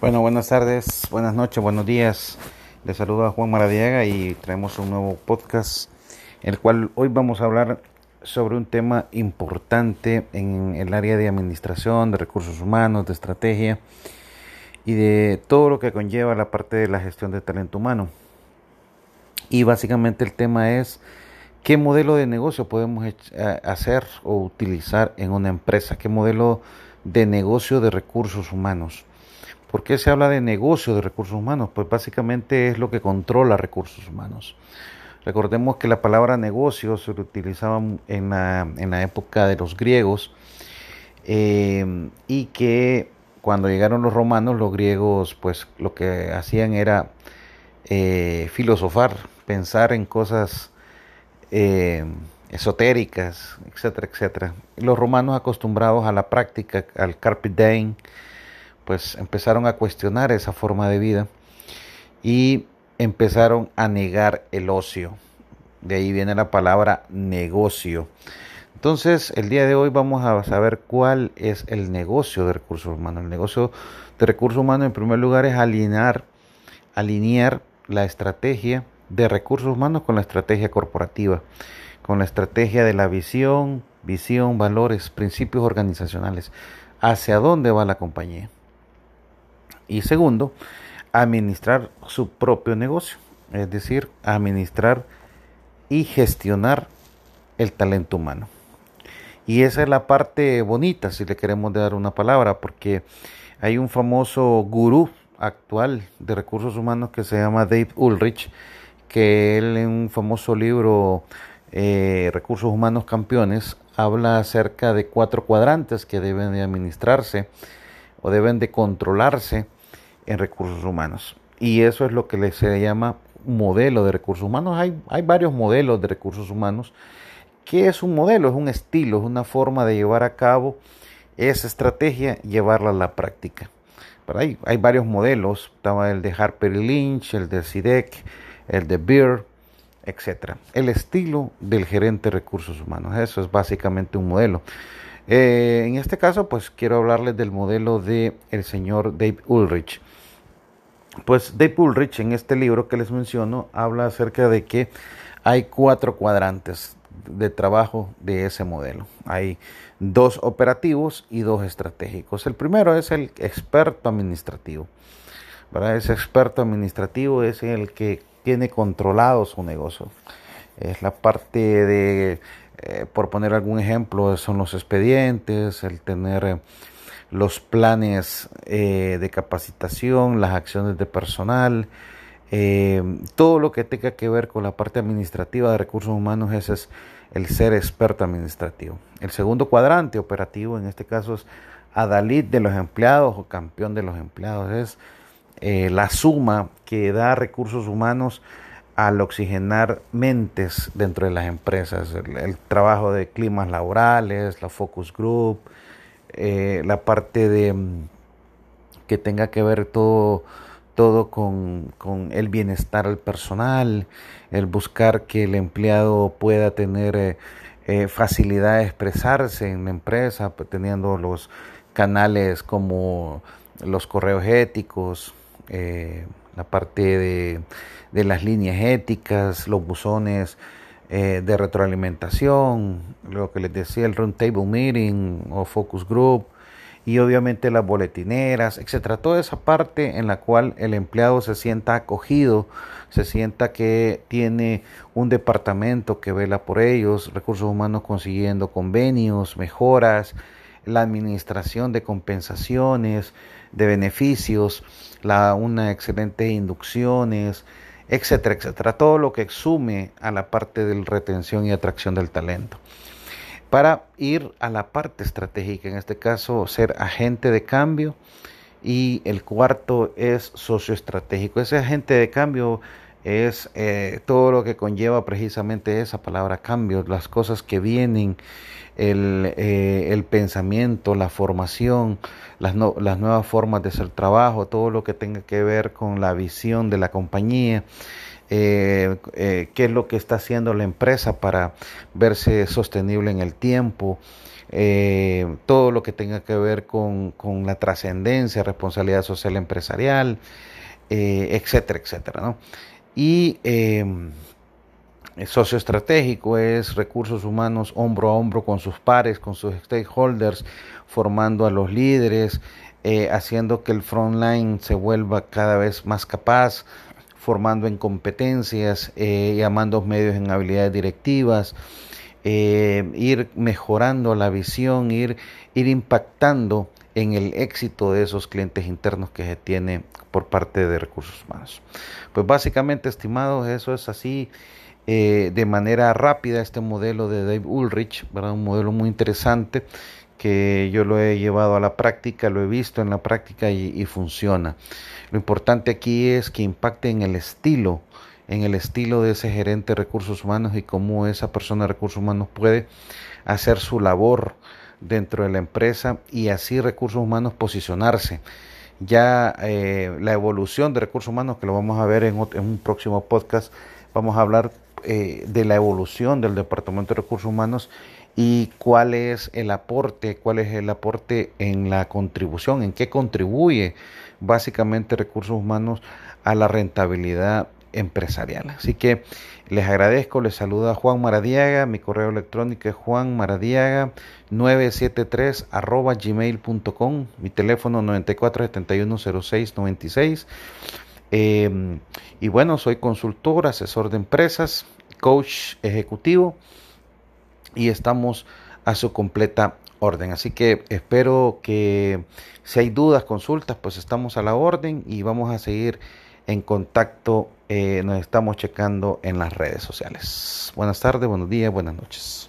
Bueno, buenas tardes, buenas noches, buenos días. Les saluda Juan Maradiaga y traemos un nuevo podcast, el cual hoy vamos a hablar sobre un tema importante en el área de administración, de recursos humanos, de estrategia y de todo lo que conlleva la parte de la gestión de talento humano. Y básicamente el tema es qué modelo de negocio podemos eh, hacer o utilizar en una empresa, qué modelo de negocio de recursos humanos. ¿Por qué se habla de negocio de recursos humanos? Pues básicamente es lo que controla recursos humanos. Recordemos que la palabra negocio se utilizaba en la, época de los griegos eh, y que cuando llegaron los romanos, los griegos pues lo que hacían era eh, filosofar, pensar en cosas eh, esotéricas, etcétera, etcétera. Los romanos acostumbrados a la práctica, al carpe diem, pues empezaron a cuestionar esa forma de vida y empezaron a negar el ocio. De ahí viene la palabra negocio. Entonces, el día de hoy vamos a saber cuál es el negocio de recursos humanos. El negocio de recursos humanos, en primer lugar, es alinear, alinear la estrategia de recursos humanos con la estrategia corporativa, con la estrategia de la visión, visión, valores, principios organizacionales, hacia dónde va la compañía. Y segundo, administrar su propio negocio, es decir, administrar y gestionar el talento humano. Y esa es la parte bonita, si le queremos dar una palabra, porque hay un famoso gurú actual de recursos humanos que se llama Dave Ulrich, que él en un famoso libro eh, Recursos Humanos Campeones habla acerca de cuatro cuadrantes que deben de administrarse o deben de controlarse en recursos humanos. Y eso es lo que se llama modelo de recursos humanos. Hay, hay varios modelos de recursos humanos. ¿Qué es un modelo? Es un estilo, es una forma de llevar a cabo esa estrategia, llevarla a la práctica. Pero hay, hay varios modelos. Estaba el de Harper Lynch, el de SIDEC, el de Beer, etc. El estilo del gerente de recursos humanos. Eso es básicamente un modelo. Eh, en este caso, pues quiero hablarles del modelo de el señor Dave Ulrich. Pues Dave Ulrich en este libro que les menciono habla acerca de que hay cuatro cuadrantes de trabajo de ese modelo. Hay dos operativos y dos estratégicos. El primero es el experto administrativo. Ese experto administrativo es el que tiene controlado su negocio. Es la parte de, eh, por poner algún ejemplo, son los expedientes, el tener los planes eh, de capacitación, las acciones de personal, eh, todo lo que tenga que ver con la parte administrativa de recursos humanos, ese es el ser experto administrativo. El segundo cuadrante operativo, en este caso, es adalid de los empleados o campeón de los empleados. Es eh, la suma que da recursos humanos al oxigenar mentes dentro de las empresas, el trabajo de climas laborales, la focus group, eh, la parte de mm, que tenga que ver todo, todo con, el bienestar al personal, el buscar que el empleado pueda tener eh, eh, facilidad de expresarse en la empresa, pues, teniendo los canales como los correos éticos, la parte de, de, las líneas éticas, los buzones eh, de retroalimentación, lo que les decía el roundtable meeting o focus group y obviamente las boletineras, etcétera, toda esa parte en la cual el empleado se sienta acogido, se sienta que tiene un departamento que vela por ellos, recursos humanos consiguiendo convenios, mejoras, la administración de compensaciones, de beneficios, la una excelente inducciones, etcétera, etcétera. Todo lo que exume a la parte de retención y atracción del talento. Para ir a la parte estratégica, en este caso, ser agente de cambio. Y el cuarto es socio estratégico. Ese agente de cambio es eh, todo lo que conlleva precisamente esa palabra cambio, las cosas que vienen, el, eh, el pensamiento, la formación, las, las, nuevas formas de hacer trabajo, todo lo que tenga que ver con la visión de la compañía, eh, eh, qué es lo que está haciendo la empresa para verse sostenible en el tiempo, todo lo que tenga que ver con, con la trascendencia, responsabilidad social empresarial, etcétera, etcétera. ¿no? Y socio estratégico es recursos humanos hombro a hombro con sus pares, con sus stakeholders, formando a los líderes, haciendo que el frontline se vuelva cada vez más capaz, formando en competencias, eh, llamando medios en habilidades directivas, eh, ir mejorando la visión, ir, impactando en el éxito de esos clientes internos que se tiene por parte de recursos humanos. Pues básicamente, estimados, eso es así eh, de manera rápida este modelo de Dave Ulrich, un modelo muy interesante que yo lo he llevado a la práctica, lo he visto en la práctica y, funciona. Lo importante aquí es que impacte en el estilo, en el estilo de ese gerente de recursos humanos y cómo esa persona de recursos humanos puede hacer su labor dentro de la empresa y así recursos humanos posicionarse. Ya eh, la evolución de recursos humanos, que lo vamos a ver en, un próximo podcast, vamos a hablar eh, de la evolución del Departamento de Recursos Humanos y cuál es el aporte, cuál es el aporte en la contribución, en qué contribuye básicamente recursos humanos a la rentabilidad empresarial. Así que les agradezco, les saluda Juan Maradiaga, mi correo electrónico es juanmaradiaga973 arroba gmail.com, mi teléfono 94710696. Eh, y bueno, soy consultor, asesor de empresas, coach ejecutivo y estamos a su completa orden. Así que espero que si hay dudas, consultas, pues estamos a la orden y vamos a seguir en contacto. Eh, nos estamos checando en las redes sociales. Buenas tardes, buenos días, buenas noches.